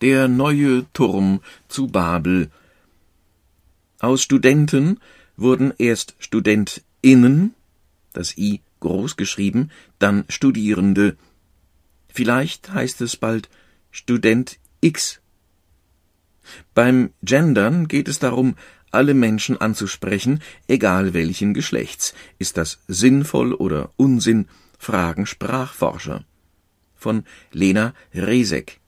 der neue Turm zu Babel. Aus Studenten wurden erst StudentInnen, das I groß geschrieben, dann Studierende. Vielleicht heißt es bald Student X. Beim Gendern geht es darum, alle Menschen anzusprechen, egal welchen Geschlechts. Ist das sinnvoll oder Unsinn, fragen Sprachforscher. Von Lena Resek.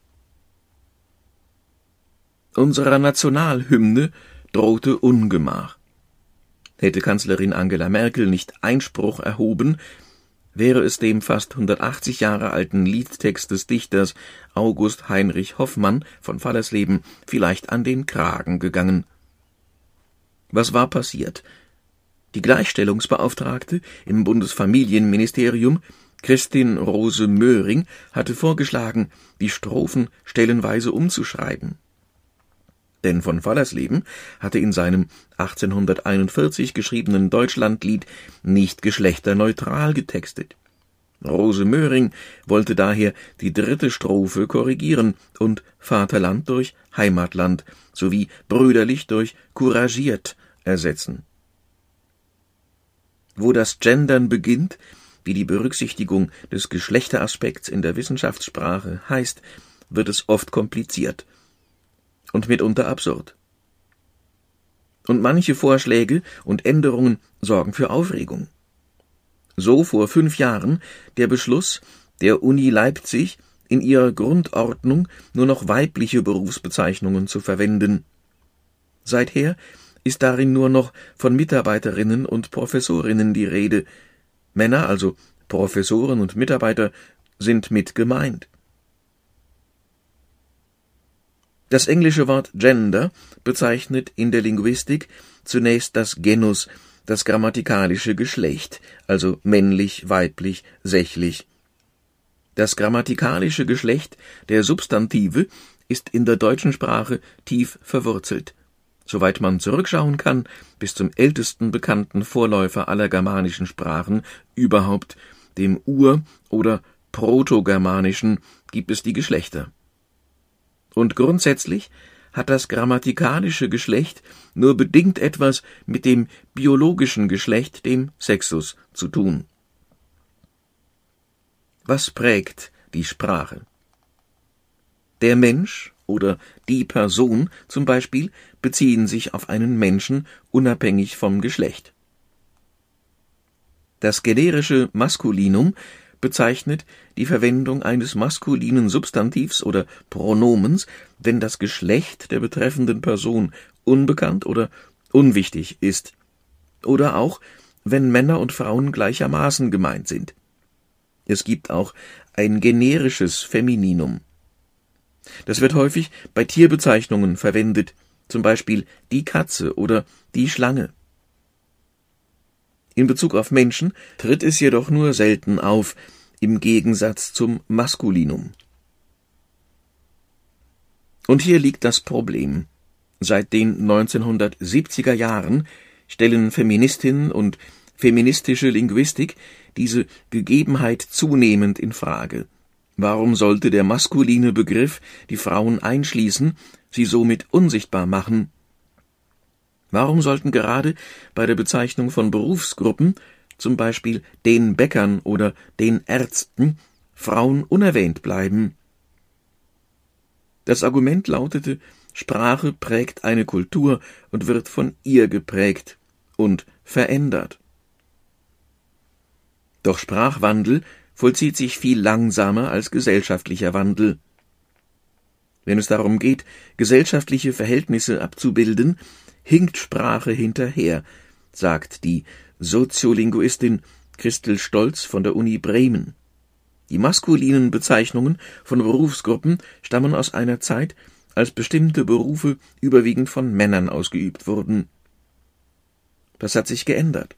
Unserer Nationalhymne drohte Ungemach. Hätte Kanzlerin Angela Merkel nicht Einspruch erhoben, wäre es dem fast 180 Jahre alten Liedtext des Dichters August Heinrich Hoffmann von Fallersleben vielleicht an den Kragen gegangen. Was war passiert? Die Gleichstellungsbeauftragte im Bundesfamilienministerium, Christin Rose Möhring, hatte vorgeschlagen, die Strophen stellenweise umzuschreiben. Denn von Fallersleben hatte in seinem 1841 geschriebenen Deutschlandlied nicht geschlechterneutral getextet. Rose Möhring wollte daher die dritte Strophe korrigieren und Vaterland durch Heimatland sowie brüderlich durch couragiert ersetzen. Wo das Gendern beginnt, wie die Berücksichtigung des Geschlechteraspekts in der Wissenschaftssprache heißt, wird es oft kompliziert und mitunter absurd. Und manche Vorschläge und Änderungen sorgen für Aufregung. So vor fünf Jahren der Beschluss der Uni Leipzig, in ihrer Grundordnung nur noch weibliche Berufsbezeichnungen zu verwenden. Seither ist darin nur noch von Mitarbeiterinnen und Professorinnen die Rede. Männer, also Professoren und Mitarbeiter, sind mit gemeint. Das englische Wort Gender bezeichnet in der Linguistik zunächst das Genus, das grammatikalische Geschlecht, also männlich, weiblich, sächlich. Das grammatikalische Geschlecht der Substantive ist in der deutschen Sprache tief verwurzelt soweit man zurückschauen kann, bis zum ältesten bekannten Vorläufer aller germanischen Sprachen überhaupt, dem Ur- oder Protogermanischen, gibt es die Geschlechter. Und grundsätzlich hat das grammatikalische Geschlecht nur bedingt etwas mit dem biologischen Geschlecht, dem Sexus, zu tun. Was prägt die Sprache? Der Mensch oder die Person zum Beispiel beziehen sich auf einen Menschen unabhängig vom Geschlecht. Das generische Maskulinum bezeichnet die Verwendung eines maskulinen Substantivs oder Pronomens, wenn das Geschlecht der betreffenden Person unbekannt oder unwichtig ist, oder auch wenn Männer und Frauen gleichermaßen gemeint sind. Es gibt auch ein generisches Femininum. Das wird häufig bei Tierbezeichnungen verwendet, zum Beispiel die Katze oder die Schlange. In Bezug auf Menschen tritt es jedoch nur selten auf, im Gegensatz zum Maskulinum. Und hier liegt das Problem. Seit den 1970er Jahren stellen Feministinnen und feministische Linguistik diese Gegebenheit zunehmend in Frage. Warum sollte der maskuline Begriff die Frauen einschließen, sie somit unsichtbar machen? Warum sollten gerade bei der Bezeichnung von Berufsgruppen, zum Beispiel den Bäckern oder den Ärzten, Frauen unerwähnt bleiben? Das Argument lautete, Sprache prägt eine Kultur und wird von ihr geprägt und verändert. Doch Sprachwandel vollzieht sich viel langsamer als gesellschaftlicher Wandel. Wenn es darum geht, gesellschaftliche Verhältnisse abzubilden, hinkt Sprache hinterher, sagt die Soziolinguistin Christel Stolz von der Uni Bremen. Die maskulinen Bezeichnungen von Berufsgruppen stammen aus einer Zeit, als bestimmte Berufe überwiegend von Männern ausgeübt wurden. Das hat sich geändert.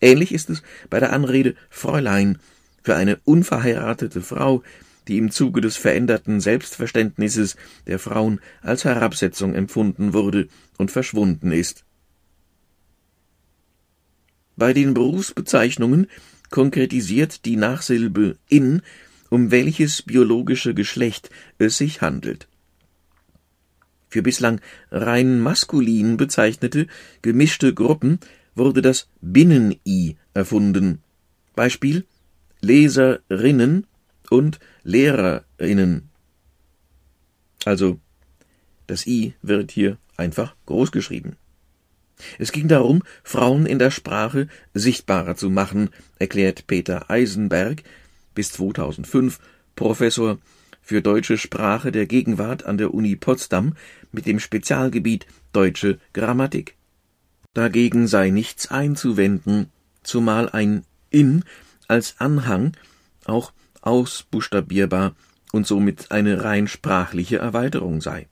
Ähnlich ist es bei der Anrede Fräulein für eine unverheiratete Frau, die im Zuge des veränderten Selbstverständnisses der Frauen als Herabsetzung empfunden wurde und verschwunden ist. Bei den Berufsbezeichnungen konkretisiert die Nachsilbe in, um welches biologische Geschlecht es sich handelt. Für bislang rein maskulin bezeichnete gemischte Gruppen wurde das Binnen-I erfunden. Beispiel Leserinnen und Lehrerinnen. Also, das I wird hier einfach groß geschrieben. Es ging darum, Frauen in der Sprache sichtbarer zu machen, erklärt Peter Eisenberg, bis 2005 Professor für deutsche Sprache der Gegenwart an der Uni Potsdam mit dem Spezialgebiet deutsche Grammatik. Dagegen sei nichts einzuwenden, zumal ein in als Anhang auch ausbuchstabierbar und somit eine rein sprachliche Erweiterung sei.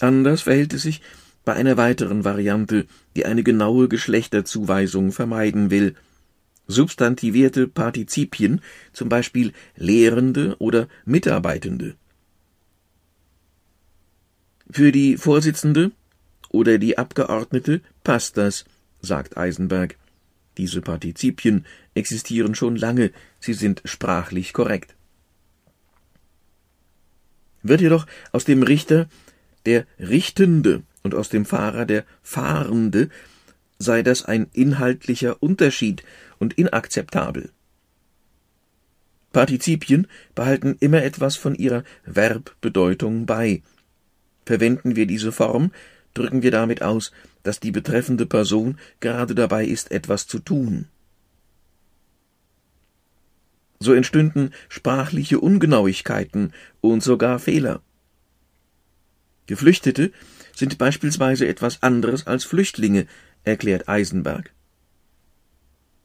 Anders verhält es sich bei einer weiteren Variante, die eine genaue Geschlechterzuweisung vermeiden will. Substantivierte Partizipien, zum Beispiel Lehrende oder Mitarbeitende. Für die Vorsitzende oder die Abgeordnete passt das, sagt Eisenberg. Diese Partizipien existieren schon lange, sie sind sprachlich korrekt. Wird jedoch aus dem Richter der Richtende und aus dem Fahrer der Fahrende, sei das ein inhaltlicher Unterschied und inakzeptabel. Partizipien behalten immer etwas von ihrer Verbbedeutung bei. Verwenden wir diese Form, drücken wir damit aus, dass die betreffende Person gerade dabei ist, etwas zu tun. So entstünden sprachliche Ungenauigkeiten und sogar Fehler. Geflüchtete sind beispielsweise etwas anderes als Flüchtlinge, erklärt Eisenberg.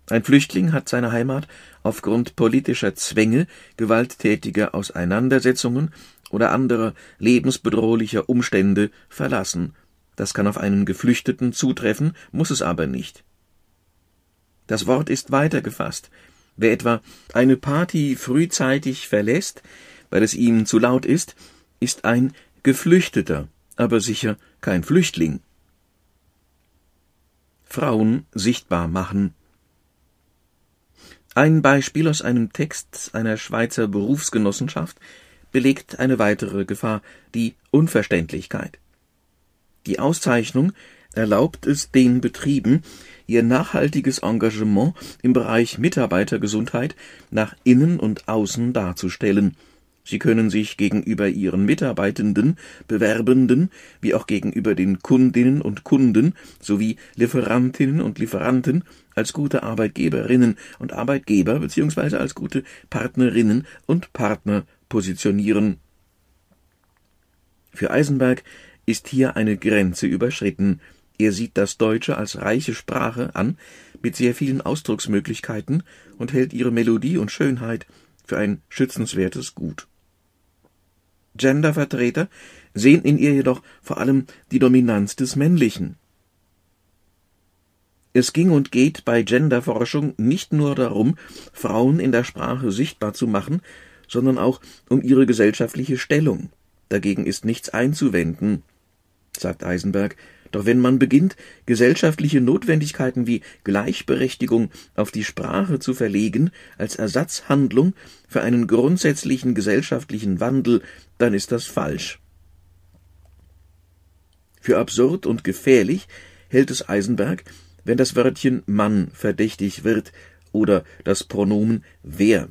Ein Flüchtling hat seine Heimat aufgrund politischer Zwänge, gewalttätiger Auseinandersetzungen oder anderer lebensbedrohlicher Umstände verlassen. Das kann auf einen Geflüchteten zutreffen, muss es aber nicht. Das Wort ist weiter gefasst. Wer etwa eine Party frühzeitig verlässt, weil es ihm zu laut ist, ist ein Geflüchteter, aber sicher kein Flüchtling. Frauen sichtbar machen. Ein Beispiel aus einem Text einer Schweizer Berufsgenossenschaft belegt eine weitere Gefahr, die Unverständlichkeit. Die Auszeichnung erlaubt es den Betrieben, ihr nachhaltiges Engagement im Bereich Mitarbeitergesundheit nach innen und außen darzustellen – Sie können sich gegenüber ihren Mitarbeitenden, Bewerbenden wie auch gegenüber den Kundinnen und Kunden sowie Lieferantinnen und Lieferanten als gute Arbeitgeberinnen und Arbeitgeber bzw. als gute Partnerinnen und Partner positionieren. Für Eisenberg ist hier eine Grenze überschritten. Er sieht das Deutsche als reiche Sprache an, mit sehr vielen Ausdrucksmöglichkeiten und hält ihre Melodie und Schönheit für ein schützenswertes Gut. Gendervertreter sehen in ihr jedoch vor allem die Dominanz des Männlichen. Es ging und geht bei Genderforschung nicht nur darum, Frauen in der Sprache sichtbar zu machen, sondern auch um ihre gesellschaftliche Stellung. Dagegen ist nichts einzuwenden, sagt Eisenberg, doch wenn man beginnt, gesellschaftliche Notwendigkeiten wie Gleichberechtigung auf die Sprache zu verlegen als Ersatzhandlung für einen grundsätzlichen gesellschaftlichen Wandel, dann ist das falsch. Für absurd und gefährlich hält es Eisenberg, wenn das Wörtchen Mann verdächtig wird oder das Pronomen wer,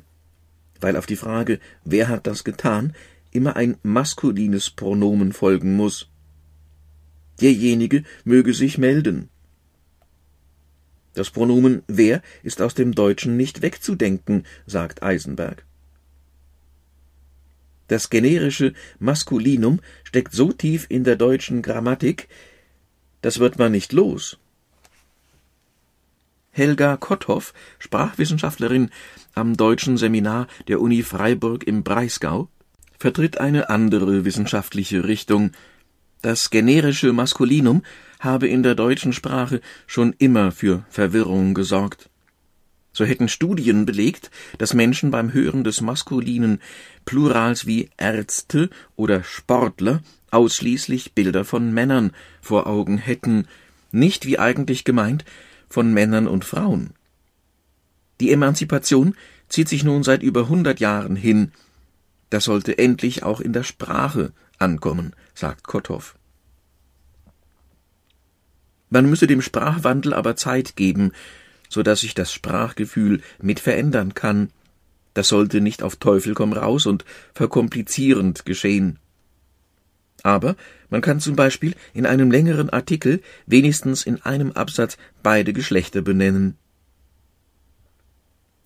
weil auf die Frage wer hat das getan immer ein maskulines Pronomen folgen muss derjenige möge sich melden. Das Pronomen wer ist aus dem Deutschen nicht wegzudenken, sagt Eisenberg. Das generische Maskulinum steckt so tief in der deutschen Grammatik, das wird man nicht los. Helga Kotthoff, Sprachwissenschaftlerin am deutschen Seminar der Uni Freiburg im Breisgau, vertritt eine andere wissenschaftliche Richtung, das generische Maskulinum habe in der deutschen Sprache schon immer für Verwirrung gesorgt. So hätten Studien belegt, dass Menschen beim Hören des maskulinen Plurals wie Ärzte oder Sportler ausschließlich Bilder von Männern vor Augen hätten, nicht wie eigentlich gemeint von Männern und Frauen. Die Emanzipation zieht sich nun seit über hundert Jahren hin. Das sollte endlich auch in der Sprache ankommen, sagt Kotthoff. Man müsse dem Sprachwandel aber Zeit geben, so dass sich das Sprachgefühl mit verändern kann. Das sollte nicht auf Teufel komm raus und verkomplizierend geschehen. Aber man kann zum Beispiel in einem längeren Artikel wenigstens in einem Absatz beide Geschlechter benennen.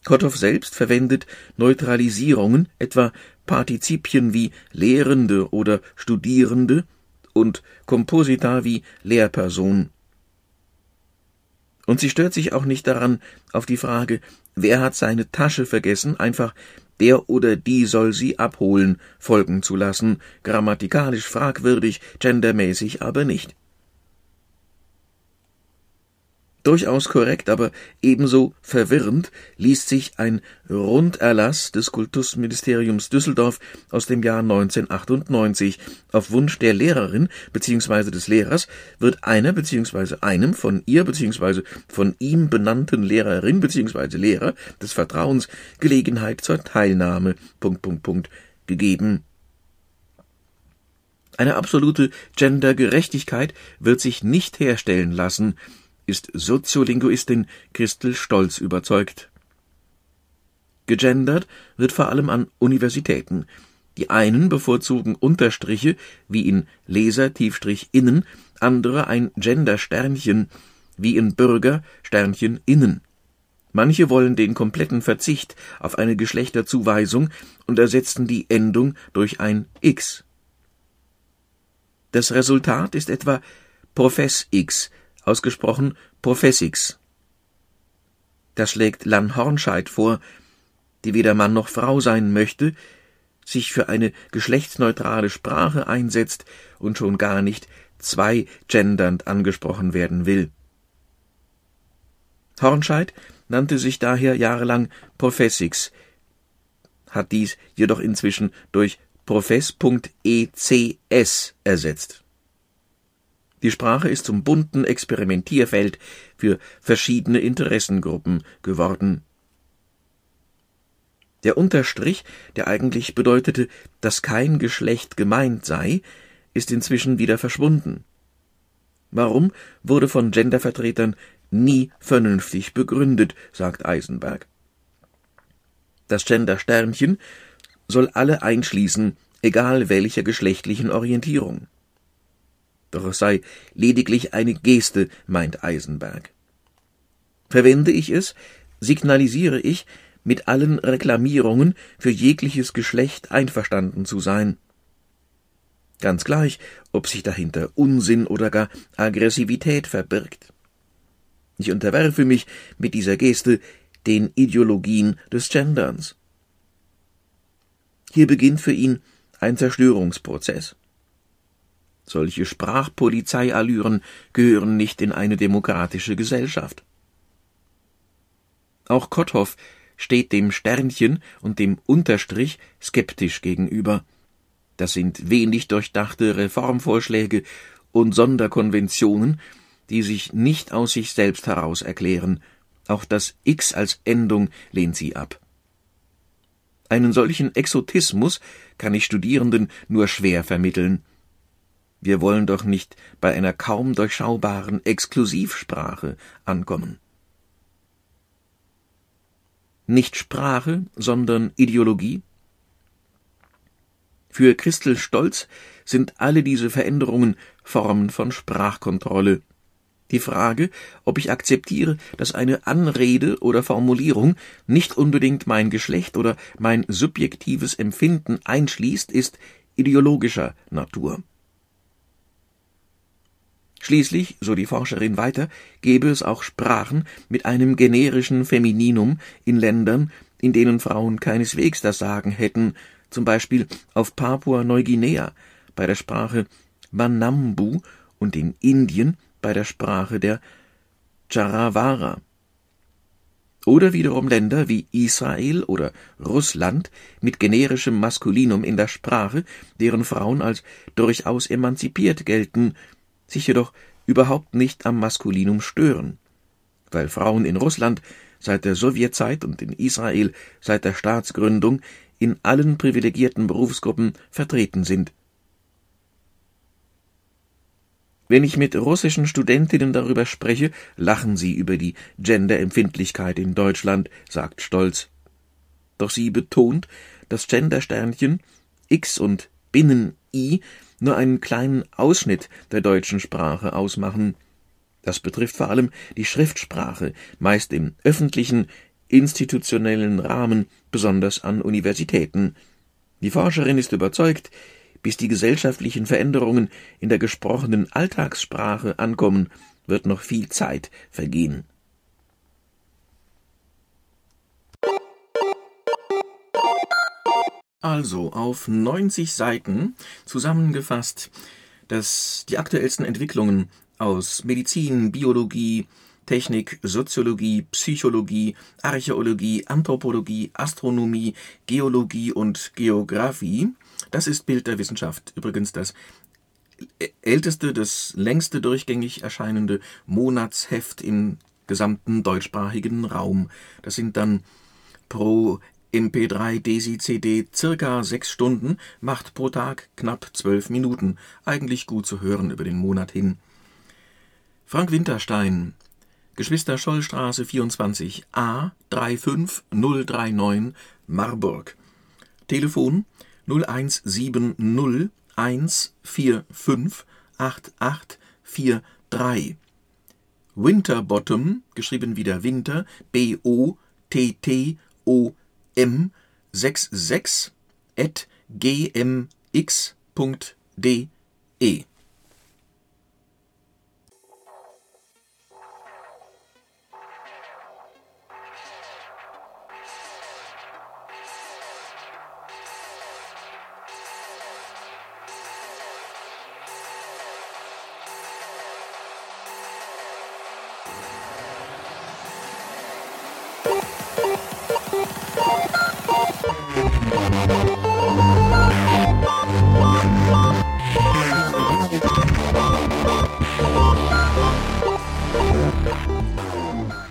Kotthoff selbst verwendet Neutralisierungen, etwa Partizipien wie Lehrende oder Studierende und Komposita wie Lehrperson. Und sie stört sich auch nicht daran, auf die Frage, wer hat seine Tasche vergessen, einfach der oder die soll sie abholen, folgen zu lassen, grammatikalisch fragwürdig, gendermäßig aber nicht. Durchaus korrekt, aber ebenso verwirrend liest sich ein Runderlass des Kultusministeriums Düsseldorf aus dem Jahr 1998. Auf Wunsch der Lehrerin bzw. des Lehrers wird einer bzw. einem von ihr bzw. von ihm benannten Lehrerin bzw. Lehrer des Vertrauens Gelegenheit zur Teilnahme Punkt, Punkt, Punkt, gegeben. Eine absolute Gendergerechtigkeit wird sich nicht herstellen lassen, ist Soziolinguistin Christel Stolz überzeugt. Gegendert wird vor allem an Universitäten. Die einen bevorzugen Unterstriche, wie in Leser Tiefstrich innen, andere ein Gender-Sternchen, wie in Bürger Sternchen innen. Manche wollen den kompletten Verzicht auf eine Geschlechterzuweisung und ersetzen die Endung durch ein X. Das Resultat ist etwa Profess X, ausgesprochen Professix. Das schlägt Lan Hornscheid vor, die weder Mann noch Frau sein möchte, sich für eine geschlechtsneutrale Sprache einsetzt und schon gar nicht zwei gendernd angesprochen werden will. Hornscheid nannte sich daher jahrelang Professix, hat dies jedoch inzwischen durch Profess.ecs ersetzt. Die Sprache ist zum bunten Experimentierfeld für verschiedene Interessengruppen geworden. Der Unterstrich, der eigentlich bedeutete, dass kein Geschlecht gemeint sei, ist inzwischen wieder verschwunden. Warum wurde von Gendervertretern nie vernünftig begründet, sagt Eisenberg. Das Gender-Sternchen soll alle einschließen, egal welcher geschlechtlichen Orientierung doch es sei lediglich eine Geste, meint Eisenberg. Verwende ich es, signalisiere ich, mit allen Reklamierungen für jegliches Geschlecht einverstanden zu sein. Ganz gleich, ob sich dahinter Unsinn oder gar Aggressivität verbirgt. Ich unterwerfe mich mit dieser Geste den Ideologien des Genderns. Hier beginnt für ihn ein Zerstörungsprozess. Solche Sprachpolizeiallüren gehören nicht in eine demokratische Gesellschaft. Auch Kotthoff steht dem Sternchen und dem Unterstrich skeptisch gegenüber. Das sind wenig durchdachte Reformvorschläge und Sonderkonventionen, die sich nicht aus sich selbst heraus erklären. Auch das X als Endung lehnt sie ab. Einen solchen Exotismus kann ich Studierenden nur schwer vermitteln. Wir wollen doch nicht bei einer kaum durchschaubaren Exklusivsprache ankommen. Nicht Sprache, sondern Ideologie? Für Christel Stolz sind alle diese Veränderungen Formen von Sprachkontrolle. Die Frage, ob ich akzeptiere, dass eine Anrede oder Formulierung nicht unbedingt mein Geschlecht oder mein subjektives Empfinden einschließt, ist ideologischer Natur. Schließlich, so die Forscherin weiter, gäbe es auch Sprachen mit einem generischen Femininum in Ländern, in denen Frauen keineswegs das Sagen hätten, zum Beispiel auf Papua-Neuguinea bei der Sprache Manambu und in Indien bei der Sprache der Charavara. Oder wiederum Länder wie Israel oder Russland mit generischem Maskulinum in der Sprache, deren Frauen als durchaus emanzipiert gelten sich jedoch überhaupt nicht am Maskulinum stören, weil Frauen in Russland seit der Sowjetzeit und in Israel seit der Staatsgründung in allen privilegierten Berufsgruppen vertreten sind. Wenn ich mit russischen Studentinnen darüber spreche, lachen sie über die Genderempfindlichkeit in Deutschland, sagt Stolz. Doch sie betont, dass Gendersternchen, X und Binnen-I nur einen kleinen Ausschnitt der deutschen Sprache ausmachen. Das betrifft vor allem die Schriftsprache, meist im öffentlichen, institutionellen Rahmen, besonders an Universitäten. Die Forscherin ist überzeugt, bis die gesellschaftlichen Veränderungen in der gesprochenen Alltagssprache ankommen, wird noch viel Zeit vergehen. Also auf 90 Seiten zusammengefasst, dass die aktuellsten Entwicklungen aus Medizin, Biologie, Technik, Soziologie, Psychologie, Archäologie, Anthropologie, Astronomie, Geologie und Geographie das ist Bild der Wissenschaft. Übrigens das älteste, das längste durchgängig erscheinende Monatsheft im gesamten deutschsprachigen Raum. Das sind dann pro MP3 Desi CD circa sechs Stunden, macht pro Tag knapp zwölf Minuten. Eigentlich gut zu hören über den Monat hin. Frank Winterstein, Geschwister Schollstraße 24 A 35039 Marburg. Telefon 0170 145 8843. Winterbottom, geschrieben wie der Winter, B-O-T-T-O-M 66